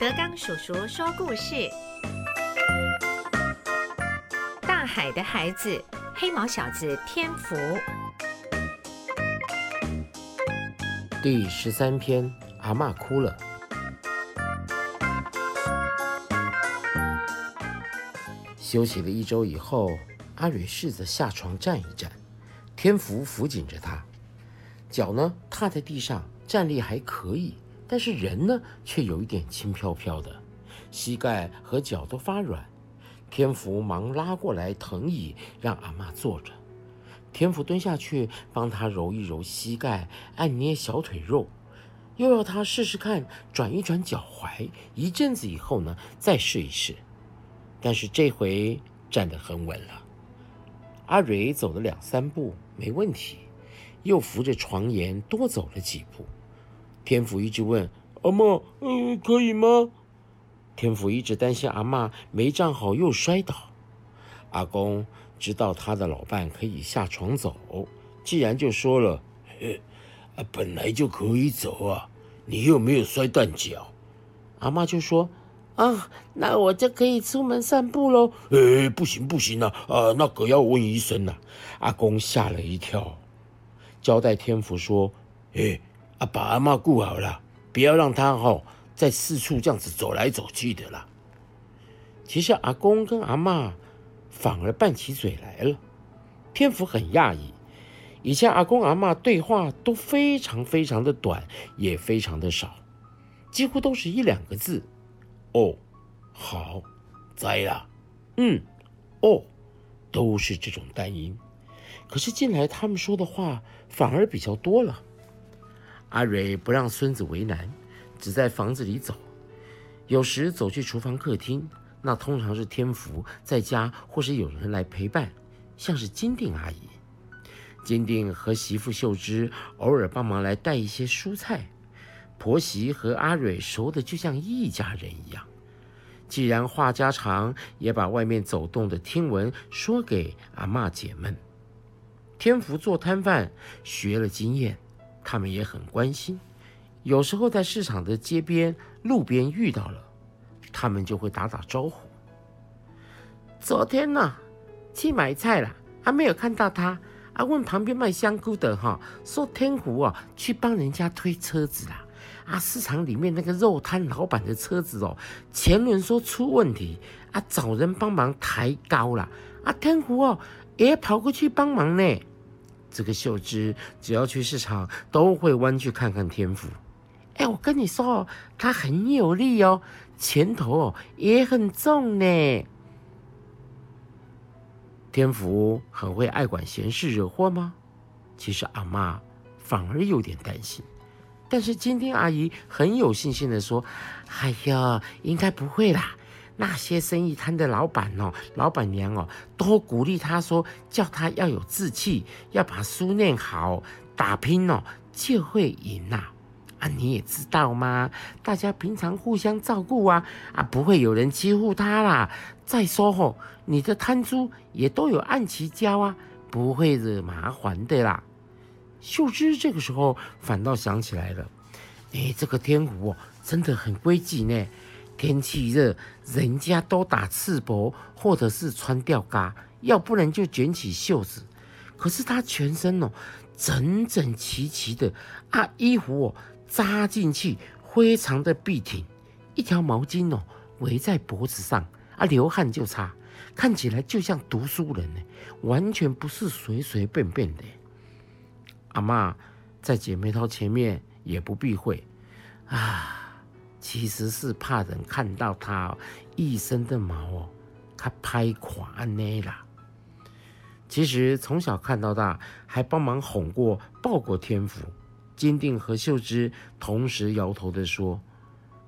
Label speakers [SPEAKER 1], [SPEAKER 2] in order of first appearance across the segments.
[SPEAKER 1] 德刚叔叔说故事：大海的孩子，黑毛小子天福。
[SPEAKER 2] 第十三篇，阿嬷哭了。休息了一周以后，阿蕊试着下床站一站，天福扶紧着他，脚呢踏在地上，站立还可以。但是人呢，却有一点轻飘飘的，膝盖和脚都发软。天福忙拉过来藤椅，让阿妈坐着。天福蹲下去，帮他揉一揉膝盖，按捏小腿肉，又要他试试看转一转脚踝。一阵子以后呢，再试一试。但是这回站得很稳了。阿蕊走了两三步，没问题，又扶着床沿多走了几步。天福一直问阿妈：“嗯，可以吗？”天福一直担心阿妈没站好又摔倒。阿公知道他的老伴可以下床走，既然就说了：“啊，本来就可以走啊，你又没有摔断脚。”阿妈就说：“啊，那我就可以出门散步喽。”哎，不行不行啊！啊，那可要问医生呐。阿公吓了一跳，交代天福说：“哎。”啊，把阿妈顾好了，不要让她哈在四处这样子走来走去的啦。其实阿公跟阿妈反而拌起嘴来了。天福很讶异，以前阿公阿妈对话都非常非常的短，也非常的少，几乎都是一两个字。哦，好，在啦，嗯，哦，都是这种单音。可是近来他们说的话反而比较多了。阿蕊不让孙子为难，只在房子里走，有时走去厨房、客厅，那通常是天福在家，或是有人来陪伴，像是金定阿姨。金定和媳妇秀芝偶尔帮忙来带一些蔬菜，婆媳和阿蕊熟的就像一家人一样。既然话家常，也把外面走动的听闻说给阿妈姐们。天福做摊贩学了经验。他们也很关心，有时候在市场的街边、路边遇到了，他们就会打打招呼。昨天呢，去买菜了，还没有看到他。啊，问旁边卖香菇的哈，说天湖啊去帮人家推车子啦。啊，市场里面那个肉摊老板的车子哦，前轮说出问题，啊，找人帮忙抬高了。啊，天湖哦也跑过去帮忙呢。这个秀芝只要去市场，都会弯去看看天福。哎，我跟你说哦，他很有力哦，前头也很重呢。天福很会爱管闲事、惹祸吗？其实阿妈反而有点担心。但是今天阿姨很有信心的说：“哎呀，应该不会啦。”那些生意摊的老板哦，老板娘哦，都鼓励他说，叫他要有志气，要把书念好，打拼哦，就会赢呐！啊，你也知道吗？大家平常互相照顾啊，啊，不会有人欺负他啦。再说吼，你的摊租也都有按期交啊，不会惹麻烦的啦。秀芝这个时候反倒想起来了，哎，这个天湖哦，真的很规矩呢。天气热，人家都打赤膊，或者是穿吊嘎，要不然就卷起袖子。可是他全身哦，整整齐齐的啊，衣服哦扎进去，非常的笔挺，一条毛巾哦围在脖子上啊，流汗就擦，看起来就像读书人呢，完全不是随随便便的。阿妈在姐妹淘前面也不避讳啊。其实是怕人看到他一身的毛哦，他拍垮呢啦。其实从小看到大，还帮忙哄过、抱过天福。金定和秀芝同时摇头的说：“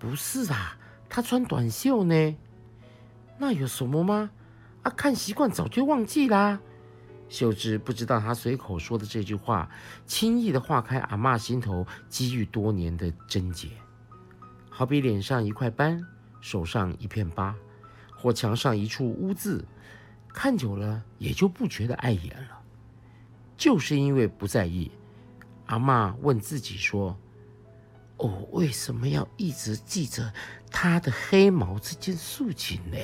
[SPEAKER 2] 不是啊，他穿短袖呢。那有什么吗？啊，看习惯早就忘记啦。”秀芝不知道他随口说的这句话，轻易的化开阿妈心头积郁多年的症结。好比脸上一块斑，手上一片疤，或墙上一处污渍，看久了也就不觉得碍眼了。就是因为不在意，阿妈问自己说：“哦，为什么要一直记着他他的黑毛这件事情呢？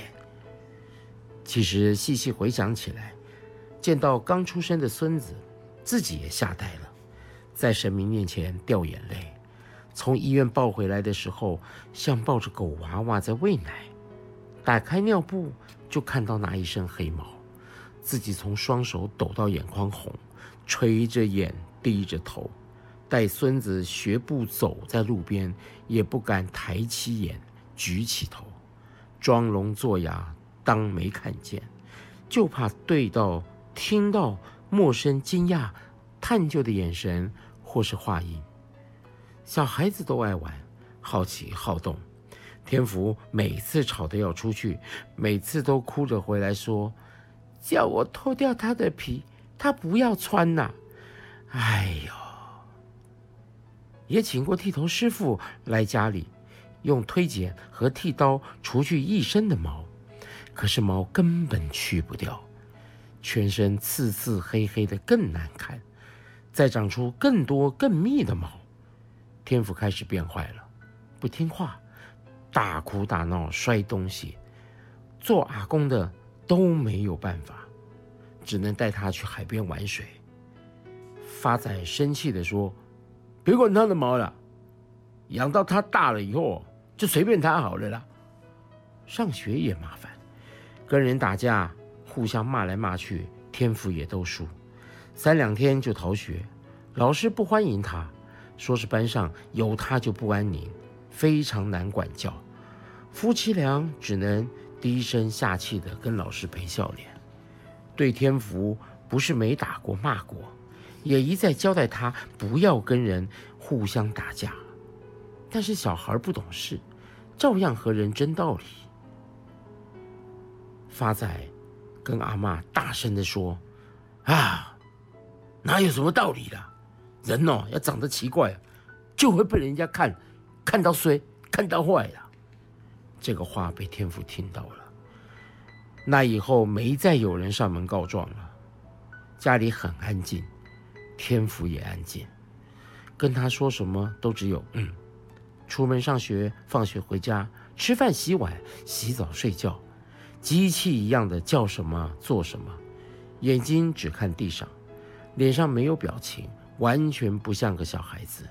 [SPEAKER 2] 其实细细回想起来，见到刚出生的孙子，自己也吓呆了，在神明面前掉眼泪。从医院抱回来的时候，像抱着狗娃娃在喂奶，打开尿布就看到那一身黑毛，自己从双手抖到眼眶红，垂着眼低着头，带孙子学步走在路边，也不敢抬起眼举起头，装聋作哑当没看见，就怕对到听到陌生惊讶探究的眼神或是话音。小孩子都爱玩，好奇好动。天福每次吵得要出去，每次都哭着回来说：“叫我脱掉他的皮，他不要穿呐。”哎呦，也请过剃头师傅来家里，用推剪和剃刀除去一身的毛，可是毛根本去不掉，全身刺刺黑黑的更难看，再长出更多更密的毛。天赋开始变坏了，不听话，大哭大闹，摔东西。做阿公的都没有办法，只能带他去海边玩水。发仔生气地说：“别管他的毛了，养到他大了以后，就随便他好了啦。上学也麻烦，跟人打架，互相骂来骂去，天赋也都输。三两天就逃学，老师不欢迎他。”说是班上有他就不安宁，非常难管教。夫妻俩只能低声下气的跟老师赔笑脸。对天福不是没打过骂过，也一再交代他不要跟人互相打架。但是小孩不懂事，照样和人争道理。发仔跟阿妈大声的说：“啊，哪有什么道理的？”人哦，要长得奇怪，就会被人家看，看到衰，看到坏了。这个话被天福听到了，那以后没再有人上门告状了，家里很安静，天福也安静，跟他说什么都只有嗯。出门上学，放学回家，吃饭、洗碗、洗澡、睡觉，机器一样的叫什么做什么，眼睛只看地上，脸上没有表情。完全不像个小孩子。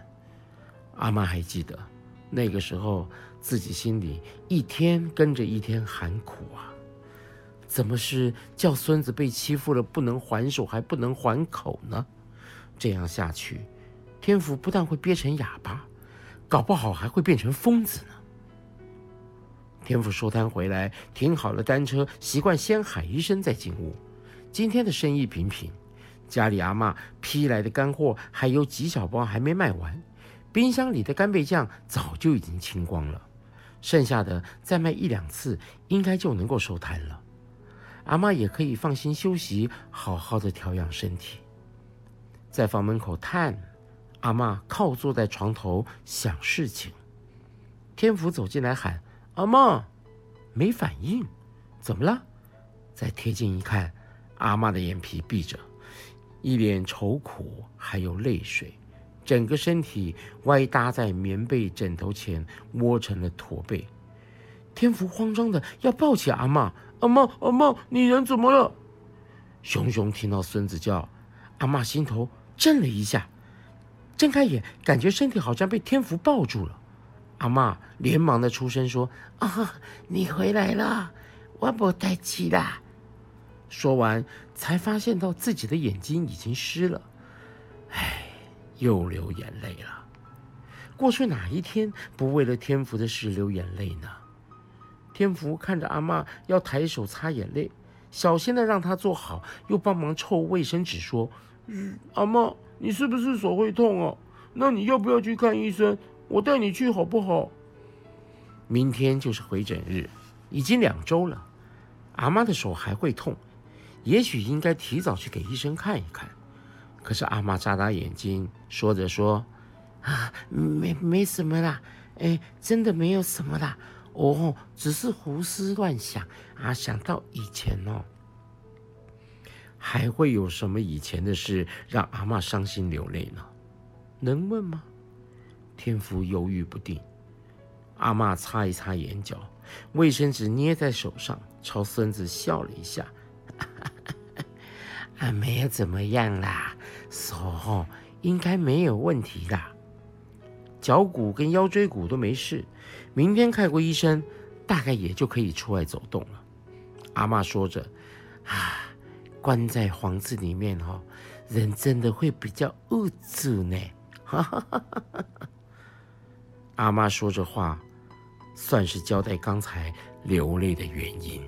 [SPEAKER 2] 阿妈还记得那个时候，自己心里一天跟着一天喊苦啊！怎么是叫孙子被欺负了不能还手，还不能还口呢？这样下去，天福不但会憋成哑巴，搞不好还会变成疯子呢。天福收摊回来，停好了单车，习惯先喊一声再进屋。今天的生意平平。家里阿妈批来的干货还有几小包还没卖完，冰箱里的干贝酱早就已经清光了，剩下的再卖一两次，应该就能够收摊了。阿妈也可以放心休息，好好的调养身体。在房门口探，阿妈靠坐在床头想事情。天福走进来喊：“阿妈！”没反应，怎么了？再贴近一看，阿妈的眼皮闭着。一脸愁苦，还有泪水，整个身体歪搭在棉被枕头前，窝成了驼背。天福慌张的要抱起阿妈，阿妈，阿妈，你人怎么了？熊熊听到孙子叫，阿妈心头震了一下，睁开眼，感觉身体好像被天福抱住了。阿妈连忙的出声说：“啊，你回来了，我不带气啦。”说完，才发现到自己的眼睛已经湿了，唉，又流眼泪了。过去哪一天不为了天福的事流眼泪呢？天福看着阿妈要抬手擦眼泪，小心的让她坐好，又帮忙抽卫生纸说：“，阿妈，你是不是手会痛哦？那你要不要去看医生？我带你去好不好？”明天就是回诊日，已经两周了，阿妈的手还会痛。也许应该提早去给医生看一看，可是阿妈眨眨眼睛，说着说：“啊，没没什么啦，哎，真的没有什么啦，哦，只是胡思乱想啊，想到以前哦，还会有什么以前的事让阿妈伤心流泪呢？能问吗？”天福犹豫不定，阿妈擦一擦眼角，卫生纸捏在手上，朝孙子笑了一下：“ 啊，没有怎么样啦，手应该没有问题啦，脚骨跟腰椎骨都没事，明天看过医生，大概也就可以出来走动了。”阿妈说着：“啊，关在房子里面哦，人真的会比较无助呢。”哈哈哈哈哈。阿妈说着话，算是交代刚才流泪的原因。